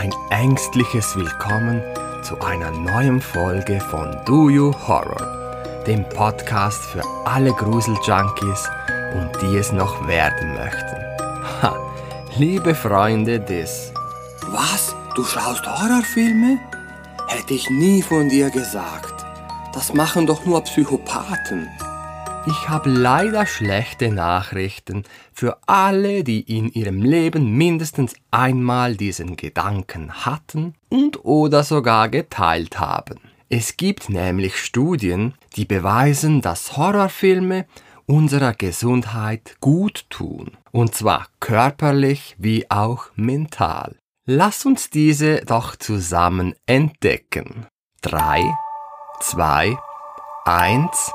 ein ängstliches Willkommen zu einer neuen Folge von Do You Horror, dem Podcast für alle Gruseljunkies und die es noch werden möchten. Ha, liebe Freunde des Was? Du schaust Horrorfilme? Hätte ich nie von dir gesagt. Das machen doch nur Psychopathen. Ich habe leider schlechte Nachrichten für alle, die in ihrem Leben mindestens einmal diesen Gedanken hatten und oder sogar geteilt haben. Es gibt nämlich Studien, die beweisen, dass Horrorfilme unserer Gesundheit gut tun, und zwar körperlich wie auch mental. Lass uns diese doch zusammen entdecken. 3, 2, 1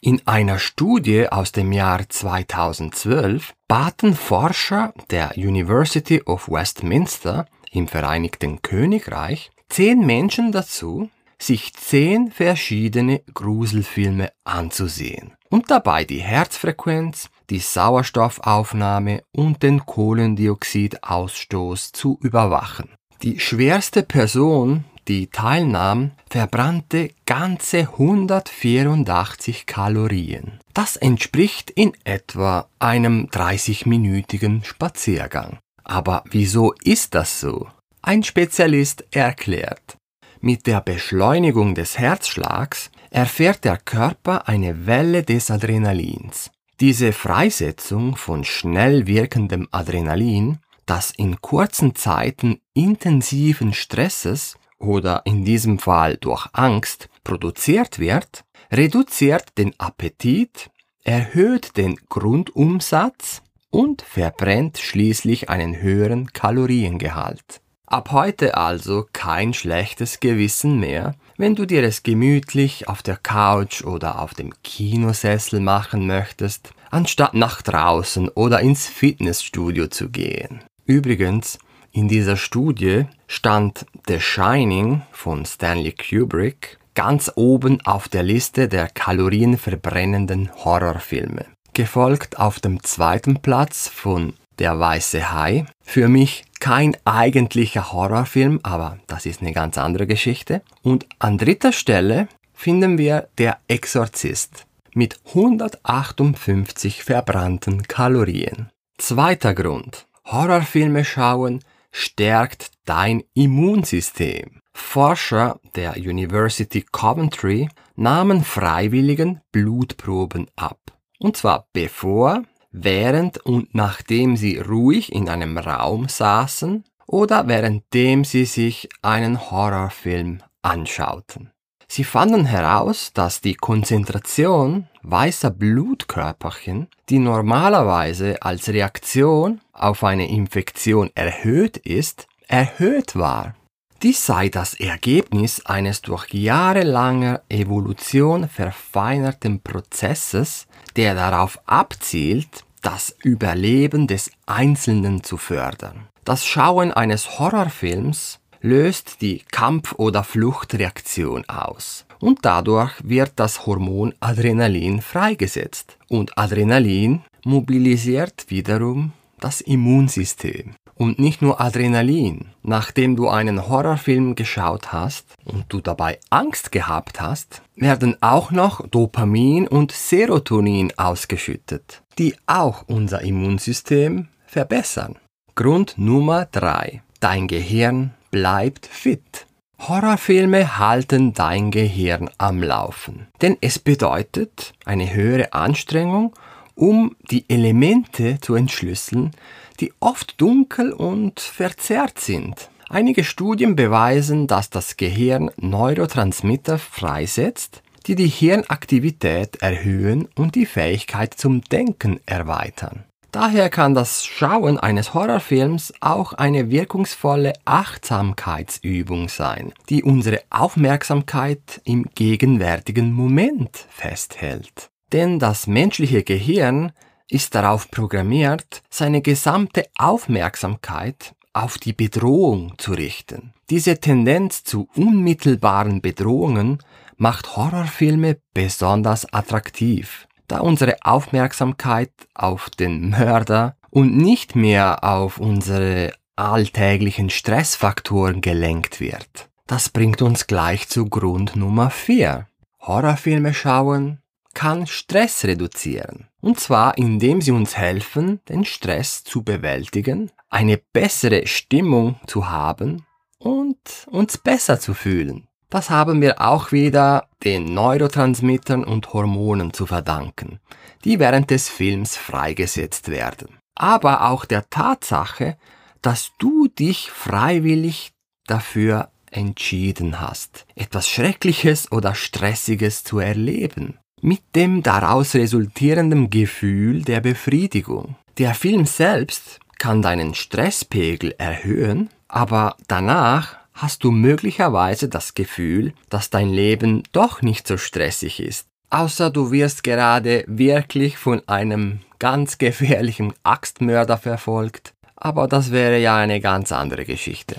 in einer Studie aus dem Jahr 2012 baten Forscher der University of Westminster im Vereinigten Königreich zehn Menschen dazu, sich zehn verschiedene Gruselfilme anzusehen und dabei die Herzfrequenz, die Sauerstoffaufnahme und den Kohlendioxidausstoß zu überwachen. Die schwerste Person, die teilnahm, verbrannte ganze 184 Kalorien. Das entspricht in etwa einem 30-minütigen Spaziergang. Aber wieso ist das so? Ein Spezialist erklärt. Mit der Beschleunigung des Herzschlags erfährt der Körper eine Welle des Adrenalins. Diese Freisetzung von schnell wirkendem Adrenalin, das in kurzen Zeiten intensiven Stresses oder in diesem Fall durch Angst produziert wird, reduziert den Appetit, erhöht den Grundumsatz und verbrennt schließlich einen höheren Kaloriengehalt. Ab heute also kein schlechtes Gewissen mehr, wenn du dir es gemütlich auf der Couch oder auf dem Kinosessel machen möchtest, anstatt nach draußen oder ins Fitnessstudio zu gehen. Übrigens, in dieser Studie stand The Shining von Stanley Kubrick ganz oben auf der Liste der kalorienverbrennenden Horrorfilme, gefolgt auf dem zweiten Platz von Der weiße Hai. Für mich kein eigentlicher Horrorfilm, aber das ist eine ganz andere Geschichte. Und an dritter Stelle finden wir Der Exorzist mit 158 verbrannten Kalorien. Zweiter Grund. Horrorfilme schauen stärkt dein Immunsystem. Forscher der University Coventry nahmen freiwilligen Blutproben ab. Und zwar bevor, während und nachdem sie ruhig in einem Raum saßen oder währenddem sie sich einen Horrorfilm anschauten. Sie fanden heraus, dass die Konzentration weißer Blutkörperchen, die normalerweise als Reaktion auf eine Infektion erhöht ist, erhöht war. Dies sei das Ergebnis eines durch jahrelanger Evolution verfeinerten Prozesses, der darauf abzielt, das Überleben des Einzelnen zu fördern. Das Schauen eines Horrorfilms löst die Kampf- oder Fluchtreaktion aus. Und dadurch wird das Hormon Adrenalin freigesetzt. Und Adrenalin mobilisiert wiederum das Immunsystem. Und nicht nur Adrenalin. Nachdem du einen Horrorfilm geschaut hast und du dabei Angst gehabt hast, werden auch noch Dopamin und Serotonin ausgeschüttet, die auch unser Immunsystem verbessern. Grund Nummer drei: Dein Gehirn bleibt fit. Horrorfilme halten dein Gehirn am Laufen, denn es bedeutet eine höhere Anstrengung, um die Elemente zu entschlüsseln, die oft dunkel und verzerrt sind. Einige Studien beweisen, dass das Gehirn Neurotransmitter freisetzt, die die Hirnaktivität erhöhen und die Fähigkeit zum Denken erweitern. Daher kann das Schauen eines Horrorfilms auch eine wirkungsvolle Achtsamkeitsübung sein, die unsere Aufmerksamkeit im gegenwärtigen Moment festhält. Denn das menschliche Gehirn ist darauf programmiert, seine gesamte Aufmerksamkeit auf die Bedrohung zu richten. Diese Tendenz zu unmittelbaren Bedrohungen macht Horrorfilme besonders attraktiv da unsere Aufmerksamkeit auf den Mörder und nicht mehr auf unsere alltäglichen Stressfaktoren gelenkt wird. Das bringt uns gleich zu Grund Nummer 4. Horrorfilme schauen kann Stress reduzieren. Und zwar indem sie uns helfen, den Stress zu bewältigen, eine bessere Stimmung zu haben und uns besser zu fühlen. Das haben wir auch wieder den Neurotransmittern und Hormonen zu verdanken, die während des Films freigesetzt werden. Aber auch der Tatsache, dass du dich freiwillig dafür entschieden hast, etwas Schreckliches oder Stressiges zu erleben, mit dem daraus resultierenden Gefühl der Befriedigung. Der Film selbst kann deinen Stresspegel erhöhen, aber danach hast du möglicherweise das Gefühl, dass dein Leben doch nicht so stressig ist. Außer du wirst gerade wirklich von einem ganz gefährlichen Axtmörder verfolgt. Aber das wäre ja eine ganz andere Geschichte.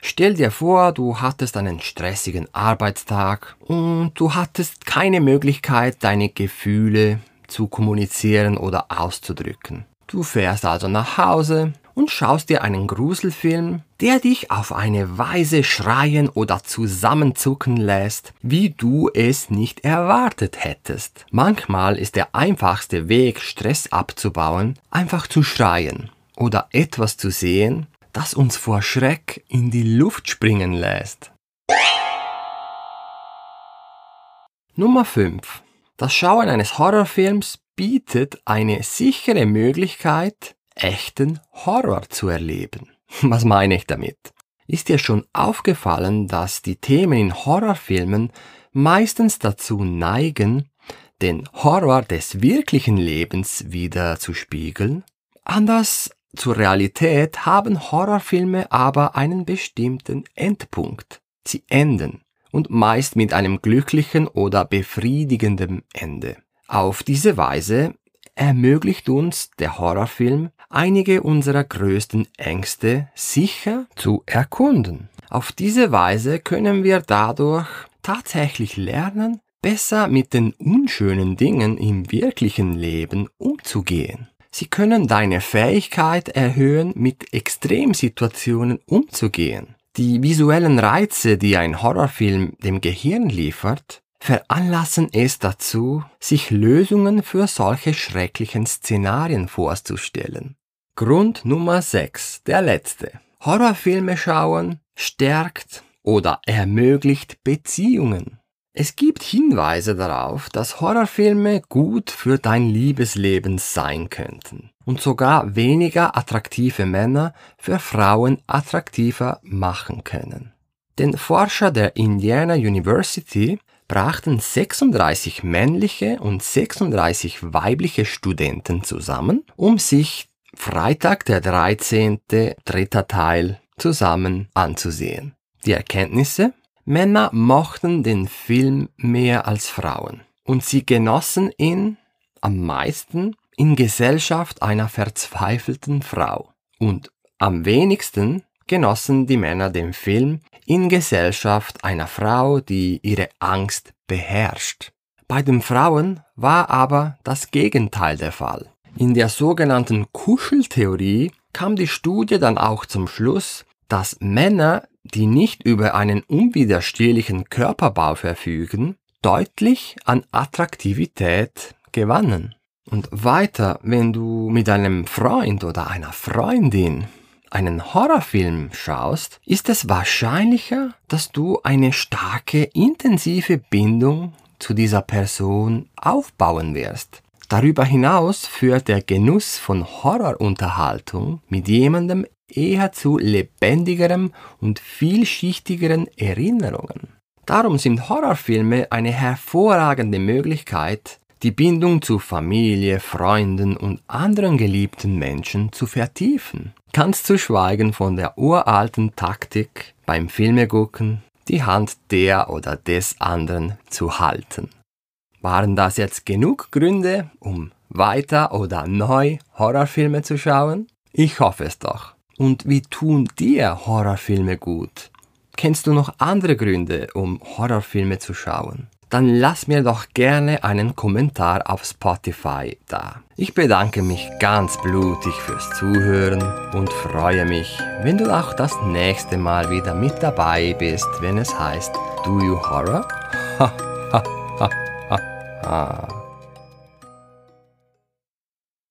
Stell dir vor, du hattest einen stressigen Arbeitstag und du hattest keine Möglichkeit, deine Gefühle zu kommunizieren oder auszudrücken. Du fährst also nach Hause und schaust dir einen Gruselfilm, der dich auf eine Weise schreien oder zusammenzucken lässt, wie du es nicht erwartet hättest. Manchmal ist der einfachste Weg, Stress abzubauen, einfach zu schreien oder etwas zu sehen, das uns vor Schreck in die Luft springen lässt. Nummer 5. Das Schauen eines Horrorfilms bietet eine sichere Möglichkeit, echten Horror zu erleben. Was meine ich damit? Ist dir schon aufgefallen, dass die Themen in Horrorfilmen meistens dazu neigen, den Horror des wirklichen Lebens wieder zu spiegeln? Anders zur Realität haben Horrorfilme aber einen bestimmten Endpunkt. Sie enden und meist mit einem glücklichen oder befriedigenden Ende. Auf diese Weise ermöglicht uns der Horrorfilm, einige unserer größten Ängste sicher zu erkunden. Auf diese Weise können wir dadurch tatsächlich lernen, besser mit den unschönen Dingen im wirklichen Leben umzugehen. Sie können deine Fähigkeit erhöhen, mit Extremsituationen umzugehen. Die visuellen Reize, die ein Horrorfilm dem Gehirn liefert, veranlassen es dazu, sich Lösungen für solche schrecklichen Szenarien vorzustellen. Grund Nummer 6, der letzte. Horrorfilme schauen stärkt oder ermöglicht Beziehungen. Es gibt Hinweise darauf, dass Horrorfilme gut für dein Liebesleben sein könnten und sogar weniger attraktive Männer für Frauen attraktiver machen können. Denn Forscher der Indiana University brachten 36 männliche und 36 weibliche Studenten zusammen, um sich Freitag der 13. dritter Teil zusammen anzusehen. Die Erkenntnisse? Männer mochten den Film mehr als Frauen und sie genossen ihn am meisten in Gesellschaft einer verzweifelten Frau und am wenigsten genossen die Männer den Film in Gesellschaft einer Frau, die ihre Angst beherrscht. Bei den Frauen war aber das Gegenteil der Fall. In der sogenannten Kuscheltheorie kam die Studie dann auch zum Schluss, dass Männer, die nicht über einen unwiderstehlichen Körperbau verfügen, deutlich an Attraktivität gewannen. Und weiter, wenn du mit einem Freund oder einer Freundin einen Horrorfilm schaust, ist es wahrscheinlicher, dass du eine starke, intensive Bindung zu dieser Person aufbauen wirst. Darüber hinaus führt der Genuss von Horrorunterhaltung mit jemandem eher zu lebendigeren und vielschichtigeren Erinnerungen. Darum sind Horrorfilme eine hervorragende Möglichkeit, die Bindung zu Familie, Freunden und anderen geliebten Menschen zu vertiefen. Ganz zu schweigen von der uralten Taktik beim Filmegucken, die Hand der oder des anderen zu halten. Waren das jetzt genug Gründe, um weiter oder neu Horrorfilme zu schauen? Ich hoffe es doch. Und wie tun dir Horrorfilme gut? Kennst du noch andere Gründe, um Horrorfilme zu schauen? dann lass mir doch gerne einen Kommentar auf Spotify da. Ich bedanke mich ganz blutig fürs Zuhören und freue mich, wenn du auch das nächste Mal wieder mit dabei bist, wenn es heißt Do You Horror? Ha ha ha ha ha.